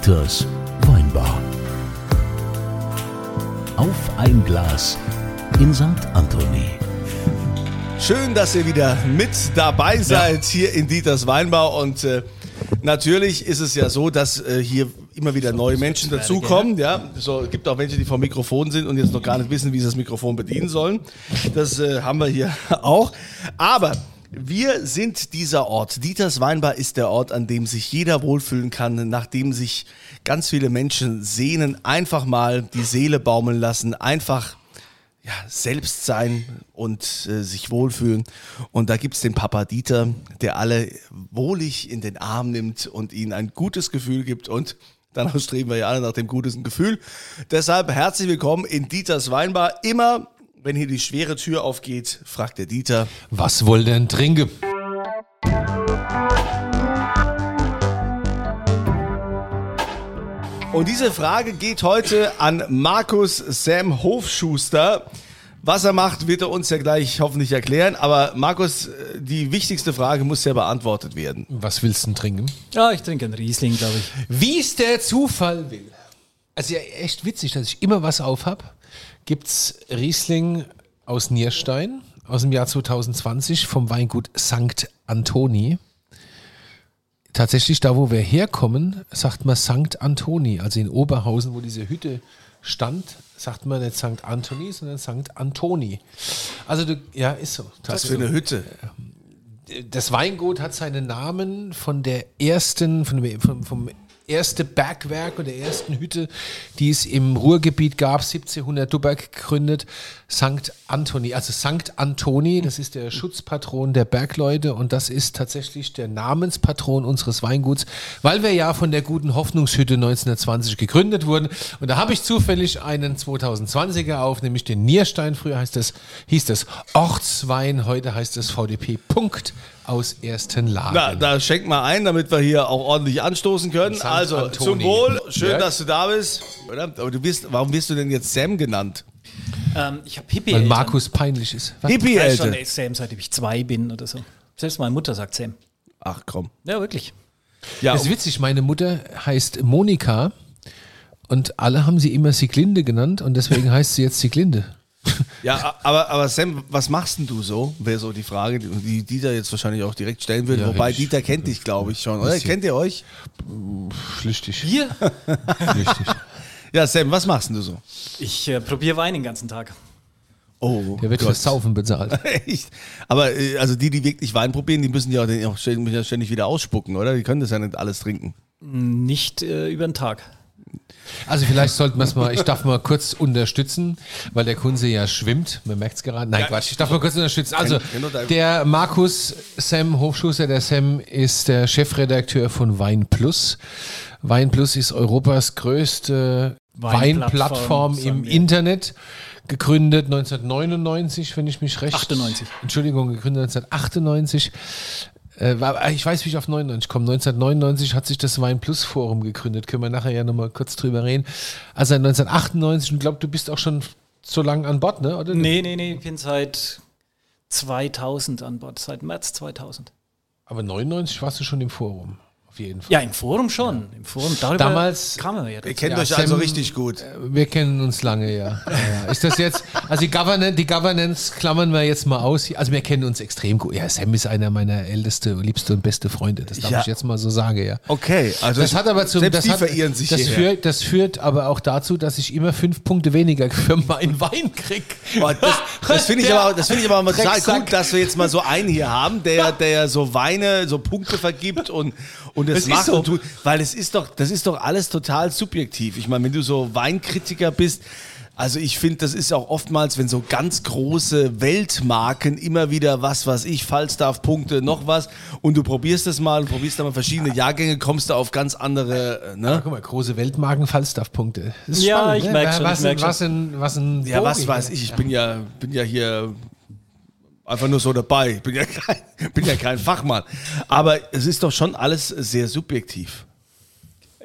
Dieters Weinbar. Auf ein Glas in St. Anthony. Schön, dass ihr wieder mit dabei seid hier in Dieters Weinbau und äh, natürlich ist es ja so, dass äh, hier immer wieder neue Menschen dazukommen. Ja, so es gibt auch Menschen, die vor Mikrofon sind und jetzt noch gar nicht wissen, wie sie das Mikrofon bedienen sollen. Das äh, haben wir hier auch. Aber wir sind dieser Ort. Dieters Weinbar ist der Ort, an dem sich jeder wohlfühlen kann, nachdem sich ganz viele Menschen sehnen, einfach mal die Seele baumeln lassen, einfach ja, selbst sein und äh, sich wohlfühlen. Und da gibt's den Papa Dieter, der alle wohlig in den Arm nimmt und ihnen ein gutes Gefühl gibt. Und danach streben wir ja alle nach dem guten Gefühl. Deshalb herzlich willkommen in Dieters Weinbar. Immer, wenn hier die schwere Tür aufgeht, fragt der Dieter. Was wollt ihr denn trinken? Und diese Frage geht heute an Markus Sam Hofschuster. Was er macht, wird er uns ja gleich hoffentlich erklären. Aber Markus, die wichtigste Frage muss ja beantwortet werden. Was willst du denn trinken? Ja, ich trinke einen Riesling, glaube ich. Wie es der Zufall will. Also ja, echt witzig, dass ich immer was auf habe. Gibt's Riesling aus Nierstein aus dem Jahr 2020 vom Weingut St. Antoni. Tatsächlich, da wo wir herkommen, sagt man St. Antoni. Also in Oberhausen, wo diese Hütte stand, sagt man nicht St. Antoni, sondern St. Antoni. Also du, ja, ist so. Was für eine Hütte. das Weingut hat seinen Namen von der ersten, von dem, vom, vom erste Bergwerk und der ersten Hütte, die es im Ruhrgebiet gab, 1700 Duberg gegründet, St. Antoni. Also St. Antoni, das ist der Schutzpatron der Bergleute und das ist tatsächlich der Namenspatron unseres Weinguts, weil wir ja von der guten Hoffnungshütte 1920 gegründet wurden. Und da habe ich zufällig einen 2020er auf, nämlich den Nierstein. Früher heißt das, hieß das Ortswein, heute heißt es VDP Punkt aus ersten Lagen. Na, da schenk mal ein, damit wir hier auch ordentlich anstoßen können. St. Also Antoni. zum Wohl, schön, Ja. dass du da bist. Oder? Aber du bist, warum wirst du denn jetzt Sam genannt? Ähm, ich habe hippie weil Markus peinlich ist. Was? Hippie, Ich schon ey, Sam, seitdem ich zwei bin oder so. Selbst meine Mutter sagt Sam. Ach komm. Ja, wirklich. Ja, Das ist witzig, meine Mutter heißt Monika und alle haben sie immer Sieglinde genannt und deswegen heißt sie jetzt Sieglinde. ja aber, aber Sam, was machst denn du so? Wäre so die Frage, die- die Dieter jetzt wahrscheinlich auch direkt stellen würde. Ja, Wobei ich- Dieter kennt dich, glaube ich, schon. Oder? Kennt ihr euch? Flüchtig. Hier? Flüchtig. Ja, Sam, was machst denn du so? Ich äh, probiere Wein den ganzen Tag. Oh, Der wird Gott. fürs Saufen bezahlt. Echt? Aber äh, also die, die wirklich Wein probieren, die müssen ja auch, den auch ständig, müssen ja ständig wieder ausspucken, oder? Die können das ja nicht alles trinken. Nicht äh, über den Tag. Also vielleicht sollten wir es mal, ich darf mal kurz unterstützen, weil der Kunze ja schwimmt. Man merkt es gerade. Nein, Quatsch, ich darf mal kurz unterstützen. Also der Markus Sam Hofschuster, der Sam ist der Chefredakteur von Wein Plus. Wein Plus ist Europas größte Weinplattform, im. Internet. Gegründet 1999, wenn ich mich recht. 98. Entschuldigung, gegründet 1998. Äh, war- ich weiß, wie ich auf 99 komme. 1999 hat sich das Wein Plus Forum gegründet. Können wir nachher ja nochmal kurz drüber reden. Also 1998, und ich glaube, du bist auch schon so lange an Bord, ne? Oder? Nee, nee, nee, ich bin seit 2000 an Bord, seit März 2000. Aber 99 warst du schon im Forum. Auf jeden Fall. Ja, im Forum schon. Im Forum, darüber Damals- kamen wir ja Ihr kennt Ja, euch Sam- also richtig gut. Wir kennen uns lange, ja. ja, ja. Ist das jetzt, also die Governance, die Governance klammern wir jetzt mal aus. Also wir kennen uns extrem gut. Ja, Sam ist einer meiner älteste, liebste und beste Freunde. Das darf Ja. ich jetzt mal so sagen, ja. Okay, also Das hat aber zum, selbst das, die hat, verirren sich das, hierher. führt, das führt aber auch dazu, dass ich immer fünf Punkte weniger für meinen Wein krieg. Boah, das das finde ich, aber, das find ich aber mal total gut, dass wir jetzt mal so einen hier haben, der, der so Weine, so Punkte vergibt und, und es Das macht so. und tut. Weil es ist doch, das ist doch alles total subjektiv. Ich meine, wenn du so Weinkritiker bist, also ich finde, das ist auch oftmals, wenn so ganz große Weltmarken immer wieder was, was ich, Falstaff, Punkte, noch was und du probierst das mal und probierst dann mal verschiedene Jahrgänge, kommst du auf ganz andere, äh, Ja, ne? guck mal, große Weltmarken, Falstaff-Punkte. Das ist Ja, spannend, ich ne? merk schon, was, ich merk ein, schon. was, ein, was ein Ja, was weiß ich, ich bin ja, bin ja hier einfach nur so dabei. Ich bin ja kein, bin ja kein Fachmann. Aber es ist doch schon alles sehr subjektiv.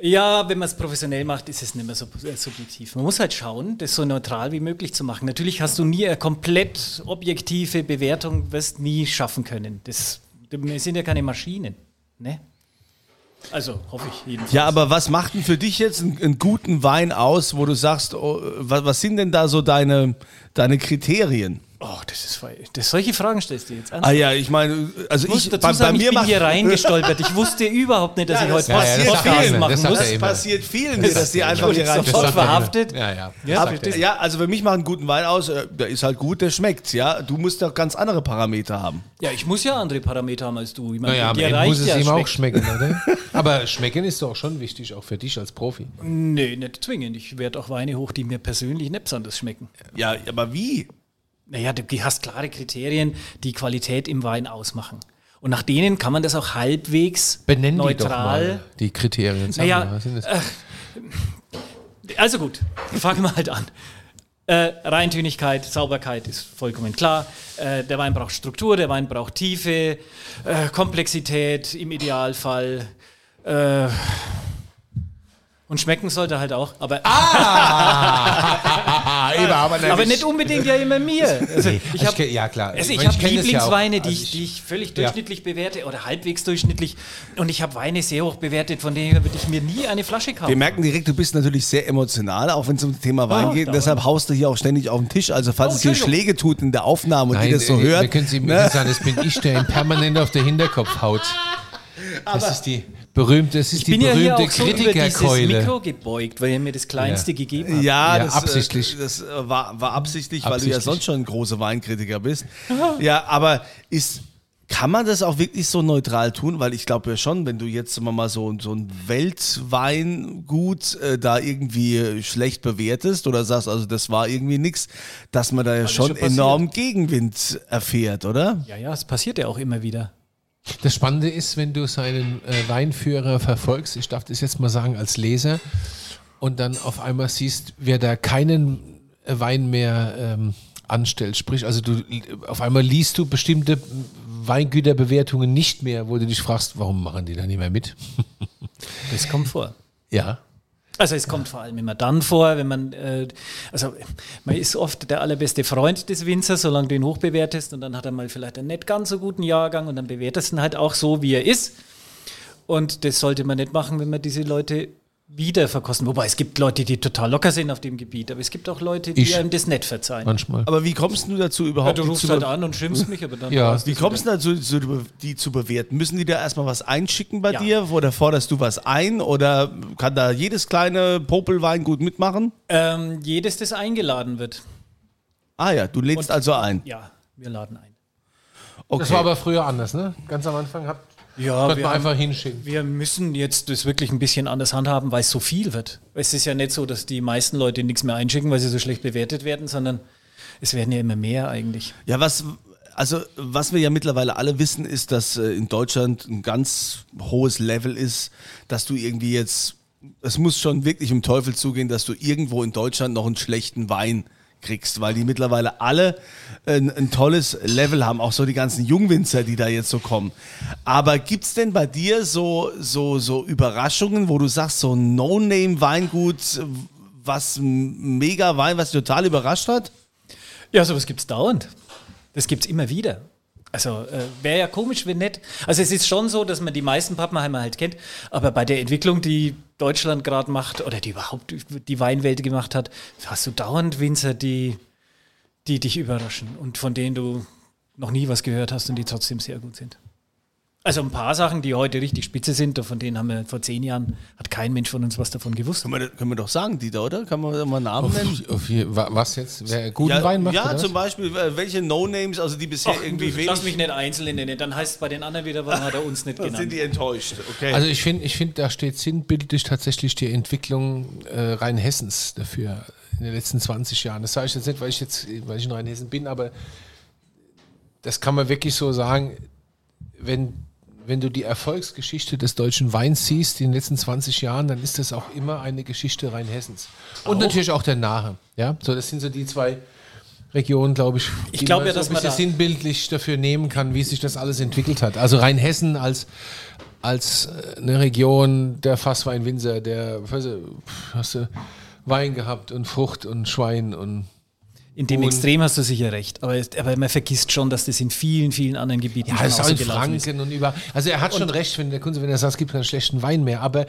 Ja, wenn man es professionell macht, ist es nicht mehr so äh, subjektiv. Man muss halt schauen, das so neutral wie möglich zu machen. Natürlich hast du nie eine komplett objektive Bewertung, wirst nie schaffen können. Das, wir sind ja keine Maschinen. Ne? Also hoffe ich jedenfalls. Ja, aber was macht denn für dich jetzt einen, einen guten Wein aus, wo du sagst, oh, was, was sind denn da so deine, deine Kriterien? Oh, das ist das, solche Fragen stellst du jetzt an. Ah ja, ich meine, also Ich muss ich, dazu bei, sagen, bei ich mir bin macht hier reingestolpert. Ich wusste überhaupt nicht, dass Ja, ich das heute passiert Podcast vielen. Das machen sagt muss. das passiert vielen, hier, dass die einfach hier rein. sofort er verhaftet. Ja, ja. Ja, Aber, das- ja, also für mich macht einen guten Wein aus, äh, der ist halt gut, der schmeckt, ja. Du musst doch ganz andere Parameter haben. Ja, ich muss ja andere Parameter haben als du. Ich meine, Naja, dir reicht muss es ja ihm auch schmeckt. schmecken, oder? Aber schmecken ist doch schon wichtig, auch für dich als Profi. Nee, nicht zwingend. Ich werde auch Weine hoch, die mir persönlich nicht besonders schmecken. Ja, aber wie? Naja, du hast klare Kriterien, die Qualität im Wein ausmachen. Und nach denen kann man das auch halbwegs Benennen die doch neutral. mal die Kriterien. Sag Naja, mal, was sind das? Also gut, fangen wir halt an. Äh, Reintönigkeit, Sauberkeit ist vollkommen klar. Äh, der Wein braucht Struktur, der Wein braucht Tiefe, äh, Komplexität im Idealfall. Und schmecken sollte halt auch, aber, Ah, eben, aber, aber nicht unbedingt ja immer mir. Also ich Ich habe ja, klar. also Ich ich meine, hab ich kenn das ja. Lieblingsweine, die, Also ich, die ich völlig Ja. durchschnittlich bewerte oder halbwegs durchschnittlich. Und ich habe Weine sehr hoch bewertet, von denen würde ich mir nie eine Flasche kaufen. Wir merken direkt, du bist natürlich sehr emotional, auch wenn es um das Thema Wein Ah, geht. Deshalb haust du hier auch ständig auf den Tisch. Also falls Oh, es dir Entschuldigung. Schläge tut in der Aufnahme und Nein, die das so äh, hört. Wir können Sie mir ne? sagen, das bin ich, der ihm permanent auf der Hinterkopf haut. Das ist die berühmte, das ist ich die bin ja hier berühmte auch so über dieses Kritikerkeule. Mikro gebeugt, weil er mir das Kleinste Ja. gegeben hat. Ja, Ja, das, absichtlich. Äh, das äh, war, war absichtlich, weil du ja Absichtlich. sonst schon ein großer Weinkritiker bist. Ja, aber ist, kann man das auch wirklich so neutral tun? Weil ich glaube ja schon, wenn du jetzt mal so, so ein Weltweingut äh, da irgendwie äh, schlecht bewertest oder sagst, also das war irgendwie nichts, dass man da ja schon, schon enorm Gegenwind erfährt, oder? Ja, ja, es passiert ja auch immer wieder. Das Spannende ist, wenn du seinen äh, Weinführer verfolgst, ich darf das jetzt mal sagen als Leser, und dann auf einmal siehst, wer da keinen äh, Wein mehr ähm, anstellt. Sprich, also du auf einmal liest du bestimmte Weingüterbewertungen nicht mehr, wo du dich fragst, warum machen die da nicht mehr mit? Das kommt vor. Ja. Also es kommt vor allem immer dann vor, wenn man, äh, also man ist oft der allerbeste Freund des Winzers, solange du ihn hochbewertest und dann hat er mal vielleicht einen nicht ganz so guten Jahrgang und dann bewertest du ihn halt auch so, wie er ist. Und das sollte man nicht machen, wenn man diese Leute wieder verkosten. Wobei es gibt Leute, die total locker sind auf dem Gebiet, aber es gibt auch Leute, die Ich. einem das nicht verzeihen. Manchmal. Aber wie kommst du dazu Ja, überhaupt? du die rufst halt an und schimpfst mich, aber dann Ja. Wie kommst du dazu, zu, die zu bewerten? Müssen die da erstmal was einschicken bei Ja. dir oder forderst du was ein oder kann da jedes kleine Popelweingut mitmachen? Ähm, jedes, das eingeladen wird. Ah ja, du lädst Und- also ein. Ja, wir laden ein. Okay. Das war aber früher anders, ne? Ganz am Anfang hat, Ja, wir man haben- einfach hinschicken. Wir müssen jetzt das wirklich ein bisschen anders handhaben, weil es so viel wird. Es ist ja nicht so, dass die meisten Leute nichts mehr einschicken, weil sie so schlecht bewertet werden, sondern es werden ja immer mehr eigentlich. Ja, was, also, was wir ja mittlerweile alle wissen, ist, dass äh, in Deutschland ein ganz hohes Level ist, dass du irgendwie jetzt, es muss schon wirklich im Teufel zugehen, dass du irgendwo in Deutschland noch einen schlechten Wein kriegst, weil die mittlerweile alle ein, ein tolles Level haben, auch so die ganzen Jungwinzer, die da jetzt so kommen. Aber gibt's denn bei dir so, so, so Überraschungen, wo du sagst, so ein No-Name-Weingut, was mega Wein, was total überrascht hat? Ja, sowas gibt es dauernd. Das gibt es immer wieder. Also äh, wäre ja komisch, wenn nicht. Also es ist schon so, dass man die meisten Pappenheimer halt kennt, aber bei der Entwicklung, die Deutschland gerade macht oder die überhaupt die Weinwelt gemacht hat, hast du dauernd Winzer, die, die dich überraschen und von denen du noch nie was gehört hast und die trotzdem sehr gut sind. Also ein paar Sachen, die heute richtig spitze sind, von denen haben wir vor zehn Jahren, hat kein Mensch von uns was davon gewusst. Können wir, können wir doch sagen, Dieter, oder? Kann man mal Namen nennen? Auf, auf, was jetzt? Wer guten Ja, Wein macht? ja oder was? zum Beispiel, äh, welche No-Names, also die bisher Ach, irgendwie du, wenig. lass mich nicht einzeln nennen, dann heißt es bei den anderen wieder, warum hat er uns nicht Dann genannt. sind die enttäuscht. Okay. Also ich finde, ich find, da steht sinnbildlich tatsächlich die Entwicklung äh, Rheinhessens dafür in den letzten 20 Jahren. Das sage ich jetzt nicht, weil ich jetzt, weil ich in Rheinhessen bin, aber das kann man wirklich so sagen, wenn, wenn du die Erfolgsgeschichte des deutschen Weins siehst in den letzten 20 Jahren, dann ist das auch immer eine Geschichte Rheinhessens. Und natürlich auch der Nahe. Ja? So, das sind so die zwei Regionen, glaube ich, Ich glaube man ja, so dass ein man bisschen da- sinnbildlich dafür nehmen kann, wie sich das alles entwickelt hat. Also Rheinhessen als, als äh, eine Region der Fassweinwinzer, der weißt du, hast du Wein gehabt und Frucht und Schwein und In dem Und- Extrem hast du sicher recht. Aber, aber man vergisst schon, dass das in vielen, vielen anderen Gebieten Ja, schon ist auch in ausgelaufen ist. Franken und über. Also er hat schon recht, wenn der Kunze, wenn er sagt, es gibt keinen schlechten Wein mehr. Aber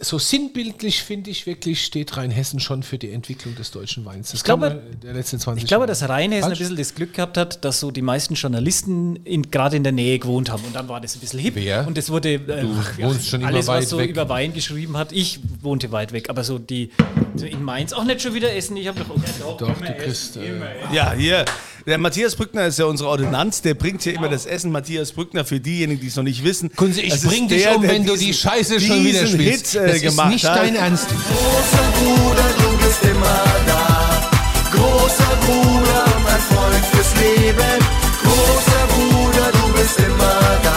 so sinnbildlich finde ich wirklich, steht Rheinhessen schon für die Entwicklung des deutschen Weins. Das Ich glaube- man der letzten 20 Ich glaube, Jahre. dass Rheinhessen ein Falsch? bisschen das Glück gehabt hat, dass so die meisten Journalisten in, gerade in der Nähe gewohnt haben. Und dann war das ein bisschen hip. Wer? Und es wurde äh, ach, wohnst schon immer alles, weit was so weg. über Wein geschrieben hat. Ich wohnte weit weg, aber so die so in Mainz auch nicht schon wieder essen. Ich habe doch, okay, doch, Doch, du kriegst. Äh, Ja, hier. Der Matthias Brückner ist ja unsere Ordonnanz, der bringt hier immer das Essen. Matthias Brückner, für diejenigen, die es noch nicht wissen. Kunze, ich ist bring dich der, um, wenn du diesen- die Scheiße schon wieder spielst. Hit, äh, das ist gemacht nicht hat. dein Ernst. Großer Bruder, du bist immer da. Großer Bruder, mein Freund fürs Leben. Großer Bruder, du bist immer da.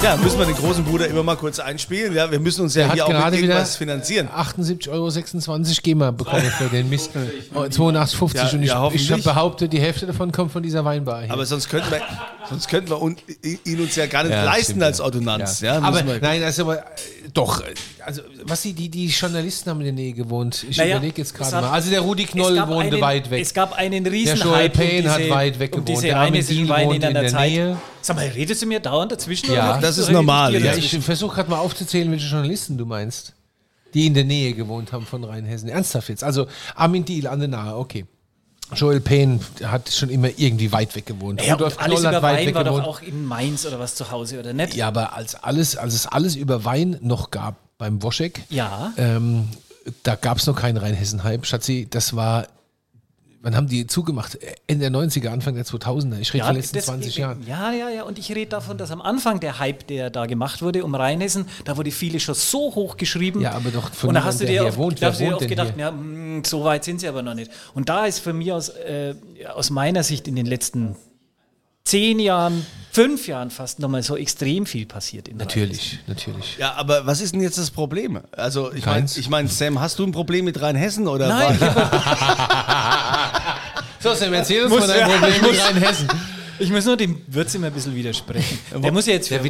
Ja, müssen wir den großen Bruder immer mal kurz einspielen. Ja, wir müssen uns ja Der hier hat auch mit gerade wieder irgendwas finanzieren. 78,26 Euro GEMA bekommen für den Mist. Oh, 82,50 Ja, und ich, ja, ich habe behauptet, die Hälfte davon kommt von dieser Weinbar hier. Aber sonst könnten wir, sonst könnten wir un- ihn uns ja gar nicht Ja, leisten stimmt, als. Ordonnanz. Ja. Ja. aber nein, also aber, doch. Also was die, die, die Journalisten haben in der Nähe gewohnt. Ich Naja, überlege jetzt es gerade mal. Also der Rudi Knoll wohnte einen, weit weg. Es gab einen Der riesen Joel Hype Payne um hat weit weg um gewohnt. diese Der Armin Diel wohnt in in der Zeit. Nähe. Sag mal, redest du mir dauernd dazwischen? Ja. Das ist normal, ja, ich versuche gerade mal aufzuzählen, welche Journalisten du meinst, die in der Nähe gewohnt haben von Rheinhessen. Ernsthaft jetzt. Also Armin Diel an der Nahe, okay. Joel Payne hat schon immer irgendwie weit weg gewohnt. Ja, Rudolf und alles über weit Wein weg war doch gewohnt. auch in Mainz oder was zu Hause, oder nicht? Ja, aber als alles, als es alles über Wein noch gab beim Woschek, Ja. ähm, da gab es noch keinen Rheinhessen-Hype. Schatzi, das war, wann haben die zugemacht? Ende der 90er, Anfang der 2000er. Ich rede von den letzten das- 20 Jahren. Ja, ja, ja. Und ich rede davon, dass am Anfang der Hype, der da gemacht wurde um Rheinhessen, da wurde viele schon so hoch geschrieben. Ja, aber doch von Und da hast du dir oft, wohnt. da hast du dir oft gedacht, hier? ja, mh, so weit sind sie aber noch nicht. Und da ist für mich aus, äh, aus meiner Sicht in den letzten zehn Jahren, fünf Jahren fast nochmal so extrem viel passiert. In Rheinhessen. Natürlich, natürlich. Ja, aber was ist denn jetzt das Problem? Also, ich meine, ich mein, Sam, hast du ein Problem mit Rheinhessen oder Nein, So, Sam, erzähl uns Muss- mal dein Problem mit Rheinhessen. Ich muss nur dem Würz immer ein bisschen widersprechen. Der muss ja jetzt für Der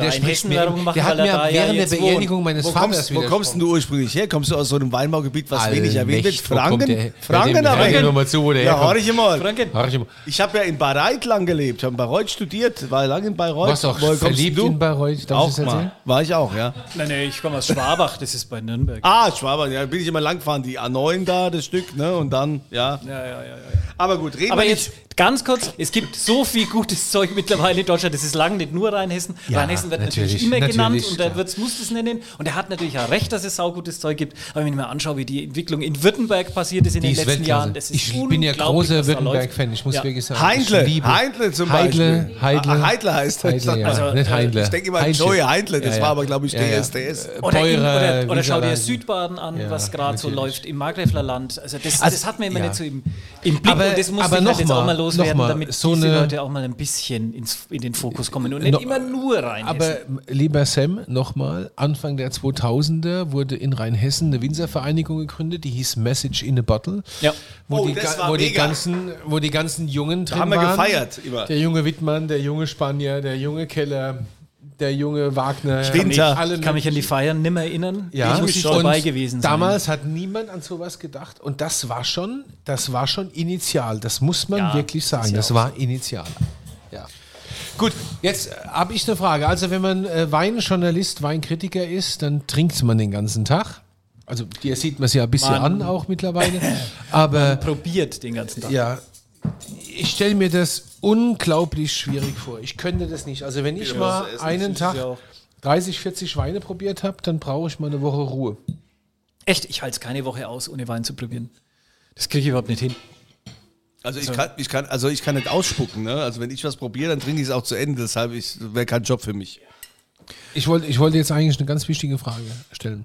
mir. Werbung machen, Der hat weil er mir da ja während der jetzt Beerdigung wohnt. meines wo, Vaters kommst, wo kommst denn du ursprünglich her? Kommst du aus so einem Weinbaugebiet, was wenig erwähnt wird? Der- Franken? Franken, aber mal zu, wo der Ja, hör ich mal. Franken. Hör ich immer. Ich habe ja in Bayreuth lang gelebt, habe in Bayreuth studiert, war lange in Bayreuth. Warst du auch verliebt du? in Bayreuth? Darf ich Auch das mal. War ich auch, ja. Nein, nein, ich komme aus Schwabach, das ist bei Nürnberg. Ah, Schwabern, ja, bin ich immer lang gefahren, die A9 da, das Stück, ne, und dann, ja. Ja, ja, ja, ja. Aber gut, reden Aber wir jetzt ganz kurz, es gibt so viel gutes Zeug mittlerweile in Deutschland, das ist lange nicht nur Rheinhessen. Ja, Rheinhessen wird natürlich, natürlich, immer genannt natürlich, und der klar. Wirtz muss das nennen. Und er hat natürlich auch recht, dass es saugutes Zeug gibt. Aber wenn ich mir anschaue, wie die Entwicklung in Württemberg passiert ist in Die den ist letzten Weltklasse. Jahren, das ist ich bin ja großer da Württemberg-Fan. Ich muss Ja. wirklich sagen, Heindle, ich liebe Heindle zum Heidle, Beispiel. Heidle. Ah, Heidle heißt das. Heidle, ja. Also, nicht äh, Heindle. Ich denke immer an Heindle. Joey Heindle, das Ja, war aber, glaube ich, Ja, ja. DSDS. Oder, in, Beurer, oder, oder schau dir. Südbaden an, was gerade so läuft im Markgräfler Land. Also das, Also, das hat man immer nicht so im, Blick Aber- und das muss ich noch halt jetzt mal, auch mal loswerden, damit eine- Leute auch mal ein bisschen ins, in den Fokus kommen und nicht No- immer nur rein. Aber lieber Sam, nochmal, Anfang der 2000er wurde in Rheinhessen eine Winzervereinigung gegründet, die hieß Message in a Bottle. Ja. Wo, Oh, die, das ga- war wo, die ganzen, wo die ganzen Jungen drin haben wir waren. gefeiert immer. Der junge Wittmann, der junge Spanier, der junge Keller, der junge Wagner. Winter. Alle Ich kann mich an die Feiern nimmer erinnern. ja, ich muss nicht und dabei gewesen sein. Damals hat niemand an sowas gedacht und das war schon, das war schon initial. Das muss man Ja, wirklich sagen. ja Das war initial. Ja. Gut, jetzt äh, habe ich eine Frage. Also wenn man äh, Weinjournalist, Weinkritiker ist, dann trinkt man den ganzen Tag. Also dir sieht man es ja ein bisschen Man- an auch mittlerweile. Aber probiert den ganzen Tag. ja, ich stelle mir das unglaublich schwierig vor. Ich könnte das nicht. Also wenn ich mal das Essen einen Tag ja auch- 30, 40 Weine probiert habe, dann brauche ich mal eine Woche Ruhe. Echt, ich halte es keine Woche aus, ohne Wein zu probieren. Das kriege ich überhaupt nicht hin. Also ich kann, ich kann, also ich kann nicht ausspucken, ne? Also wenn ich was probiere, dann trinke ich es auch zu Ende. Deshalb wäre kein Job für mich. Ich wollte ich wollte jetzt eigentlich eine ganz wichtige Frage stellen.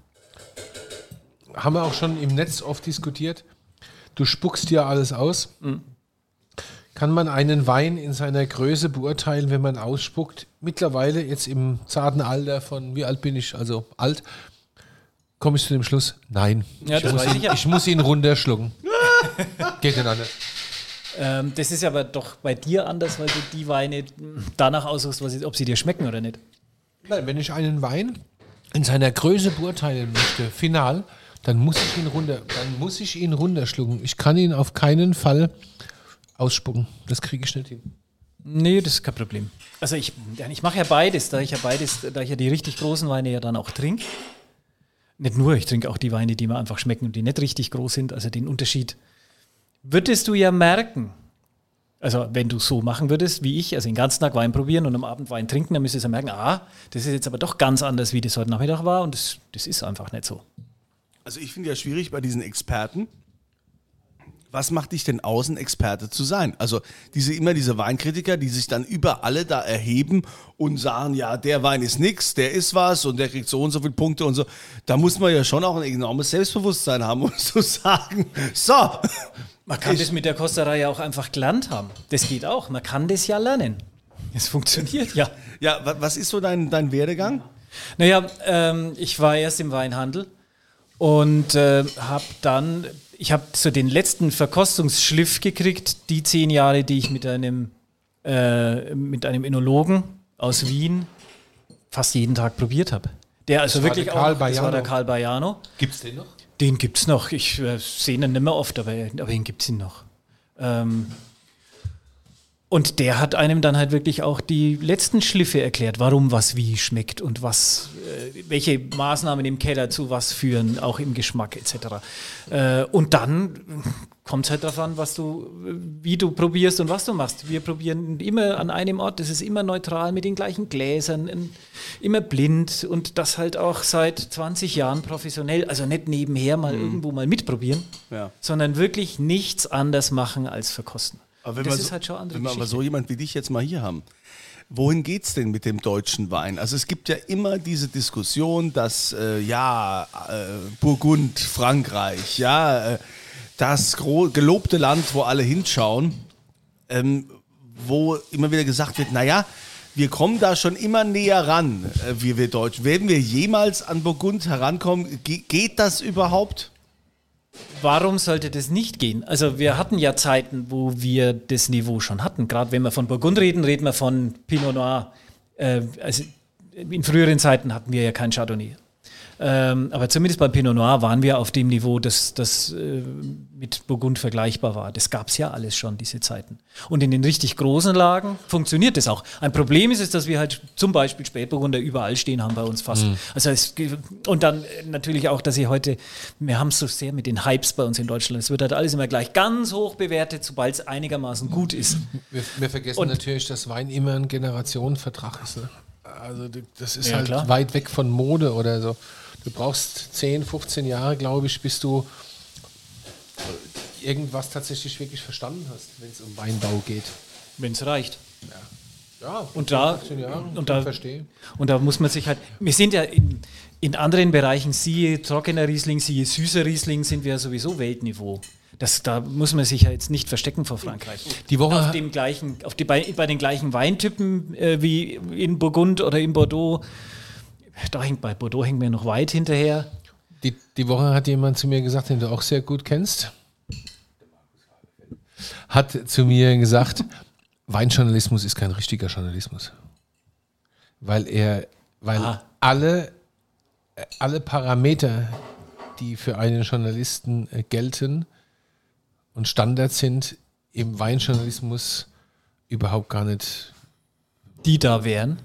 Haben wir auch schon im Netz oft diskutiert. Du spuckst ja alles aus. Kann man einen Wein in seiner Größe beurteilen, wenn man ausspuckt? Mittlerweile, jetzt im zarten Alter von, wie alt bin ich, also alt, komme ich zu dem Schluss, nein. Ja, ich, muss ihn, ich muss ihn runterschlucken. Geht nicht anders. Ähm, das ist aber doch bei dir anders, weil du die Weine danach aussuchst, was ob sie dir schmecken oder nicht. Nein, wenn ich einen Wein in seiner Größe beurteilen möchte, final, dann muss ich ihn runter, dann muss ich ihn runterschlucken. Ich kann ihn auf keinen Fall ausspucken. Das kriege ich nicht hin. Nee, das ist kein Problem. Also ich, ich mache ja beides, da ich ja beides, da ich ja die richtig großen Weine ja dann auch trinke. Nicht nur, ich trinke auch die Weine, die mir einfach schmecken und die nicht richtig groß sind. Also den Unterschied würdest du ja merken. Also wenn du so machen würdest wie ich, also den ganzen Tag Wein probieren und am Abend Wein trinken, dann müsstest du ja merken, ah, das ist jetzt aber doch ganz anders, wie das heute Nachmittag war und das, das ist einfach nicht so. Also ich finde ja schwierig bei diesen Experten. Was macht dich denn aus, ein Experte zu sein? Also diese immer diese Weinkritiker, die sich dann über alle da erheben und sagen, ja, der Wein ist nix, der ist was und der kriegt so und so viele Punkte und so. Da muss man ja schon auch ein enormes Selbstbewusstsein haben, um zu sagen, so. Man kann das mit der Kosterei ja auch einfach gelernt haben. Das geht auch. Man kann das ja lernen. Es funktioniert ja. Ja, wa- was ist so dein, dein Werdegang? Naja, ähm, ich war erst im Weinhandel und äh, habe dann, ich habe so den letzten Verkostungsschliff gekriegt, die zehn Jahre, die ich mit einem, äh, mit einem Enologen aus Wien fast jeden Tag probiert habe. Der also wirklich der Karl auch, das war der. Karl Baiano. Gibt es den noch? Den gibt es noch. Ich äh, sehe ihn nicht mehr oft, aber, aber den gibt es ihn noch. Ähm, und der hat einem dann halt wirklich auch die letzten Schliffe erklärt, warum was wie schmeckt und was, äh, welche Maßnahmen im Keller zu was führen, auch im Geschmack etc. Äh, und dann kommt es halt darauf an, was du, wie du probierst und was du machst. Wir probieren immer an einem Ort, das ist immer neutral mit den gleichen Gläsern, immer blind und das halt auch seit 20 Jahren professionell, also nicht nebenher mal irgendwo mal mitprobieren, Ja. sondern wirklich nichts anders machen als verkosten. Aber wenn das wir ist so, halt schon andere Wenn wir aber so jemand wie dich jetzt mal hier haben, wohin geht's denn mit dem deutschen Wein? Also es gibt ja immer diese Diskussion, dass äh, ja äh, Burgund, Frankreich, ja äh, das gelobte Land, wo alle hinschauen, ähm, wo immer wieder gesagt wird, naja, wir kommen da schon immer näher ran, äh, wir, wir Deutschen. Werden wir jemals an Burgund herankommen? Ge geht das überhaupt? Warum sollte das nicht gehen? Also wir hatten ja Zeiten, wo wir das Niveau schon hatten. Gerade wenn wir von Burgund reden, reden wir von Pinot Noir. Äh, also in früheren Zeiten hatten wir ja kein Chardonnay. Ähm, aber zumindest beim Pinot Noir waren wir auf dem Niveau, das, das äh, mit Burgund vergleichbar war. Das gab es ja alles schon, diese Zeiten. Und in den richtig großen Lagen funktioniert das auch. Ein Problem ist es, dass wir halt zum Beispiel Spätburgunder überall stehen haben bei uns fast. Also es, und dann äh, natürlich auch, dass sie heute, wir haben es so sehr mit den Hypes bei uns in Deutschland. Es wird halt alles immer gleich ganz hoch bewertet, sobald es einigermaßen gut ist. Wir, wir vergessen Und- natürlich, dass Wein immer ein Generationenvertrag ist. Ne? Also das ist Ja, halt klar. weit weg von Mode oder so. Du brauchst 10, 15 Jahre, glaube ich, bis du irgendwas tatsächlich wirklich verstanden hast, wenn es um Weinbau geht. Wenn es reicht. Ja, Und da, 15 Jahre, und, da, verstehe. und da muss man sich halt, wir sind ja in, in anderen Bereichen, siehe trockener Riesling, siehe süßer Riesling, sind wir ja sowieso Weltniveau. Das, da muss man sich ja jetzt nicht verstecken vor Frankreich. Die Woche- auf dem gleichen, auf die, bei, bei den gleichen Weintypen äh, wie in Burgund oder in Bordeaux, da hängt bei Bordeaux hängen wir noch weit hinterher. Die, die Woche hat jemand zu mir gesagt, den du auch sehr gut kennst, hat zu mir gesagt, Weinjournalismus ist kein richtiger Journalismus. Weil er, weil Ah. alle, alle Parameter, die für einen Journalisten äh, gelten und Standard sind, im Weinjournalismus überhaupt gar nicht Die da wären.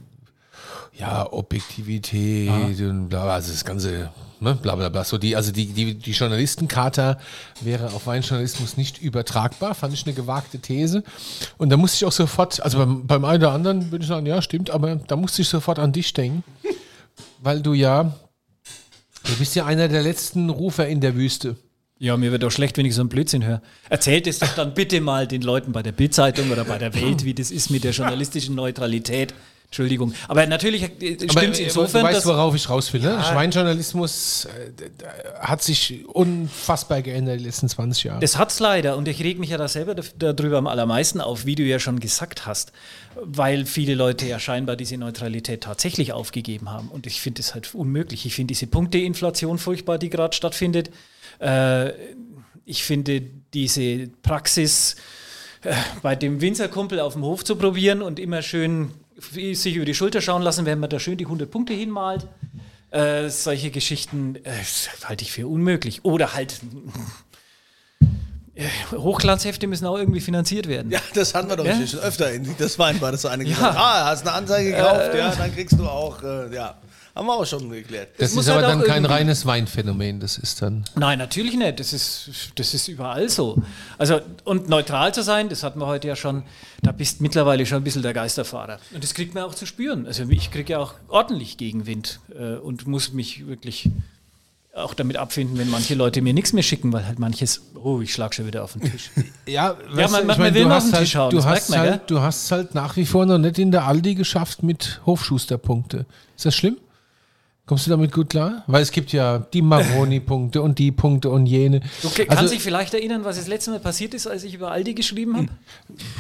Ja, Objektivität und bla, also das ganze, ne, bla bla bla. So die, also die, die, die Journalistenkata wäre auf Weinjournalismus nicht übertragbar, fand ich eine gewagte These. Und da musste ich auch sofort, also beim, beim einen oder anderen würde ich sagen, ja, stimmt, aber da musste ich sofort an dich denken, weil du ja, du bist ja einer der letzten Rufer in der Wüste. Ja, mir wird doch schlecht, wenn ich so einen Blödsinn höre. Erzählt es doch dann bitte mal den Leuten bei der Bildzeitung oder bei der Welt, wie das ist mit der journalistischen Neutralität. Entschuldigung. Aber natürlich stimmt Aber, es äh, insofern, du weißt, dass, worauf ich raus will. Ne? Weinjournalismus äh, d- d- hat sich unfassbar geändert in den letzten 20 Jahren. Das hat's leider und ich reg mich ja da selber darüber am allermeisten auf, wie du ja schon gesagt hast, weil viele Leute ja scheinbar diese Neutralität tatsächlich aufgegeben haben und ich finde es halt unmöglich. Ich finde diese Punkteinflation furchtbar, die gerade stattfindet. Äh, ich finde diese Praxis äh, bei dem Winzerkumpel auf dem Hof zu probieren und immer schön sich über die Schulter schauen lassen, wenn man da schön die 100 Punkte hinmalt. Äh, solche Geschichten äh, das halte ich für unmöglich. Oder halt Hochglanzhefte müssen auch irgendwie finanziert werden. Ja, das hatten wir doch Ja? schon öfter in das war das so eine Ja. gesagt. Ah, hast eine Anzeige gekauft, ja, dann kriegst du auch, äh, ja. Haben wir auch schon geklärt. Das muss ist aber halt dann kein reines Weinphänomen, das ist dann. Nein, natürlich nicht. Das ist, das ist überall so. Also, und neutral zu sein, das hatten wir heute ja schon, da bist mittlerweile schon ein bisschen der Geisterfahrer. Und das kriegt man auch zu spüren. Also ich kriege ja auch ordentlich Gegenwind äh, und muss mich wirklich auch damit abfinden, wenn manche Leute mir nichts mehr schicken, weil halt manches, oh, ich schlag schon wieder auf den Tisch. Ja, man- man- man will du mal hast auf den halt, Tisch hauen, du das hast man, halt, du hast halt nach wie vor noch nicht in der Aldi geschafft mit Hofschusterpunkte. Ist das schlimm? Kommst du damit gut klar? Weil es gibt ja die Maroni-Punkte und die Punkte und jene. Du kannst Also- dich vielleicht erinnern, was das letzte Mal passiert ist, als ich über Aldi geschrieben habe?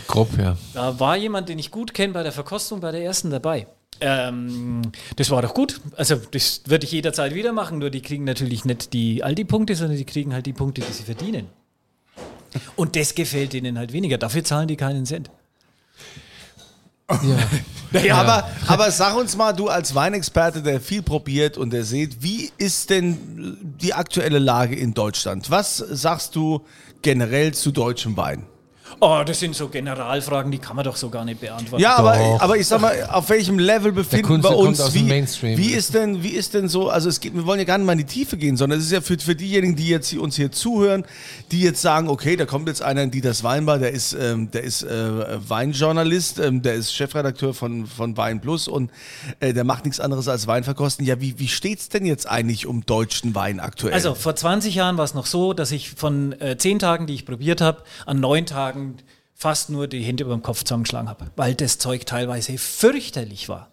Grob, ja. Da war jemand, den ich gut kenne, bei der Verkostung bei der ersten dabei. Ähm, das war doch gut. Also, das würde ich jederzeit wieder machen, nur die kriegen natürlich nicht die Aldi-Punkte, sondern die kriegen halt die Punkte, die sie verdienen. Und das gefällt ihnen halt weniger. Dafür zahlen die keinen Cent. Ja. Naja, aber, aber sag uns mal, du als Weinexperte, der viel probiert und der sieht, wie ist denn die aktuelle Lage in Deutschland? Was sagst du generell zu deutschem Wein? Oh, das sind so Generalfragen, die kann man doch so gar nicht beantworten. Ja, aber, aber ich sag mal, auf welchem Level befinden wir kommt uns? Wie, Mainstream. wie ist denn, wie ist denn so? Also es geht, wir wollen ja gar nicht mal in die Tiefe gehen, sondern es ist ja für, für diejenigen, die jetzt hier, uns hier zuhören, die jetzt sagen, okay, da kommt jetzt einer in Dieters Weinbar, der ist, ähm, der ist äh, Weinjournalist, ähm, der ist Chefredakteur von, von Wein Plus und äh, der macht nichts anderes als Wein verkosten. Ja, wie, wie steht's denn jetzt eigentlich um deutschen Wein aktuell? Also vor 20 Jahren war es noch so, dass ich von äh, 10 Tagen, die ich probiert habe, an neun Tagen fast nur die Hände über dem Kopf zusammengeschlagen habe, weil das Zeug teilweise fürchterlich war.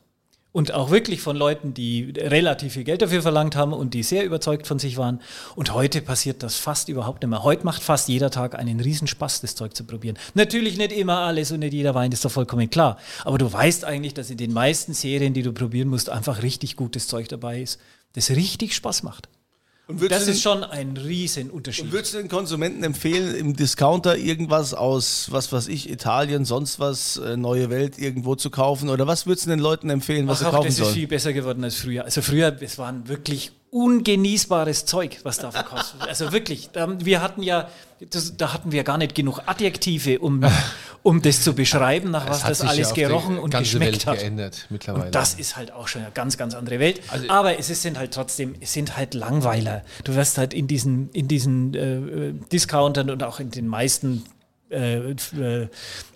Und auch wirklich von Leuten, die relativ viel Geld dafür verlangt haben und die sehr überzeugt von sich waren. Und heute passiert das fast überhaupt nicht mehr. Heute macht fast jeder Tag einen Riesenspaß, das Zeug zu probieren. Natürlich nicht immer alles und nicht jeder Wein, das ist doch vollkommen klar. Aber du weißt eigentlich, dass in den meisten Serien, die du probieren musst, einfach richtig gutes Zeug dabei ist, das richtig Spaß macht. Das du ist den- schon ein Riesenunterschied. Und würdest du den Konsumenten empfehlen, im Discounter irgendwas aus, was weiß ich, Italien, sonst was, äh, neue Welt irgendwo zu kaufen? Oder was würdest du den Leuten empfehlen, was Ach, sie kaufen das ist sollen? viel besser geworden als früher. Also früher, es waren wirklich ungenießbares Zeug, was da verkostet wird. Also wirklich, wir hatten ja, das, da hatten wir gar nicht genug Adjektive, um, um das zu beschreiben, nach was das ja alles die gerochen und geschmeckt Welt hat. geändert mittlerweile. Und das ist halt auch schon eine ganz, ganz andere Welt. Also- Aber es ist, sind halt trotzdem, es sind halt Langweiler. Du wirst halt in diesen, in diesen äh, Discountern und auch in den meisten äh, äh,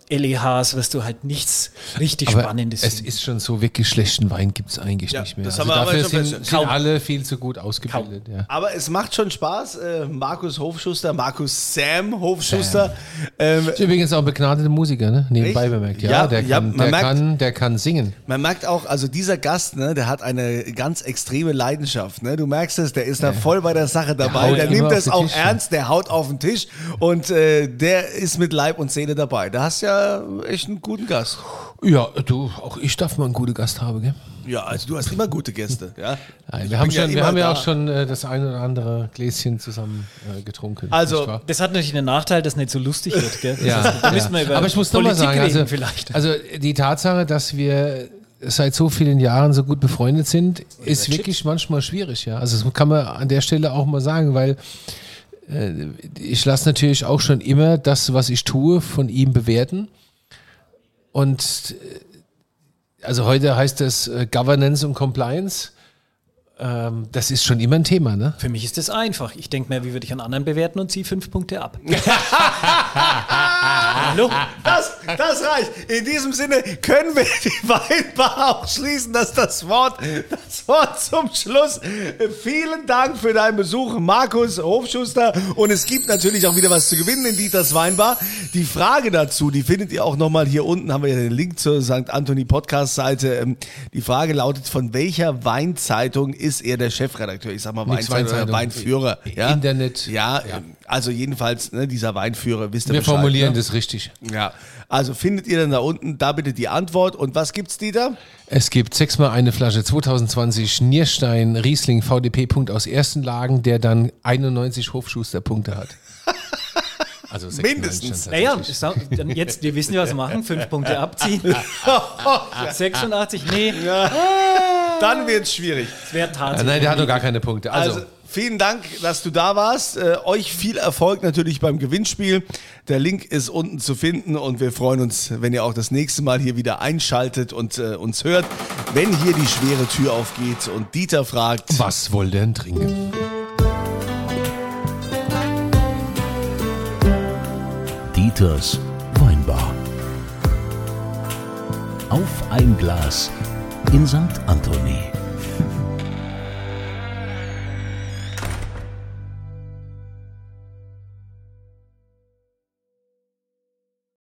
LEHs wirst du halt nichts richtig aber Spannendes es finden. ist schon so wirklich schlechten Wein gibt es eigentlich Ja, nicht mehr. das Also haben wir aber dafür schon sind, sind Kaum. alle viel zu gut ausgebildet. Ja. Aber es macht schon Spaß. Äh, Markus Hofschuster, Markus Sam Hofschuster. Ähm, Ist übrigens auch ein begnadeter Musiker, ne? nebenbei Echt? bemerkt. Ja, Ja, der, ja, kann, man der, merkt- kann, der kann singen. man merkt auch, also dieser Gast, ne, der hat eine ganz extreme Leidenschaft. Ne? Du merkst es, der ist da voll bei der Sache dabei. Der, immer nimmt das auch Tisch, ja. ernst, der haut auf den Tisch und äh, der ist mit Leib und Seele dabei. Da hast du ja echt einen guten Gast. Ja, du, auch ich darf mal einen guten Gast haben, gell? Ja, also du hast immer gute Gäste. Ja? Nein, wir haben, bin ja schon, wir haben ja auch schon äh, das ein oder andere Gläschen zusammen äh, getrunken. Also? Das hat natürlich den Nachteil, dass nicht so lustig wird. Gell? Das Ja, heißt, da müssen wir über aber ich muss noch mal Politik sagen, reden also, vielleicht. also die Tatsache, dass wir seit so vielen Jahren so gut befreundet sind, ist wirklich manchmal schwierig. Ja, also das kann man an der Stelle auch mal sagen, weil äh, ich lasse natürlich auch schon immer das, was ich tue, von ihm bewerten. Und äh, also heute heißt das äh, Governance und Compliance. Ähm, das ist schon immer ein Thema, ne? Für mich ist das einfach. Ich denke mir, wie würde ich an anderen bewerten und ziehe fünf Punkte ab. Hallo? Das, das reicht. In diesem Sinne können wir die Weinbar auch schließen. Das ist das Wort, das Wort zum Schluss. Vielen Dank für deinen Besuch, Markus Hofschuster. Und es gibt natürlich auch wieder was zu gewinnen in Dieters Weinbar. Die Frage dazu, die findet ihr auch nochmal hier unten, haben wir ja den Link zur St. Anthony Podcast-Seite. Ähm, Die Frage lautet, von welcher Weinzeitung ist er der Chefredakteur? Ich sag mal Weinzeitung oder. Weinführer. Ja? Internet. Ja, ähm, also jedenfalls ne, dieser Weinführer, wisst ihr Wir Bescheid, formulieren ne? das richtig. Ja, also findet ihr dann da unten, da bitte die Antwort. Und was gibt's, Dieter? Es gibt sechsmal eine Flasche 2020 Nierstein Riesling VDP-Punkt aus ersten Lagen, der dann 91 Hofschuster-Punkte hat. Also Mindestens. Naja, dann jetzt, wir wissen ja, was wir machen. Fünf Punkte abziehen. 86, nee, Dann wird's schwierig. es wäre tatsächlich. nein, der hat noch gar keine Punkte. Also, Also Vielen Dank, dass du da warst. Äh, euch viel Erfolg natürlich beim Gewinnspiel. Der Link ist unten zu finden und wir freuen uns, wenn ihr auch das nächste Mal hier wieder einschaltet und äh, uns hört, wenn hier die schwere Tür aufgeht und Dieter fragt, Was wollt ihr denn trinken? Dieters Weinbar. Auf ein Glas in St. Anthony.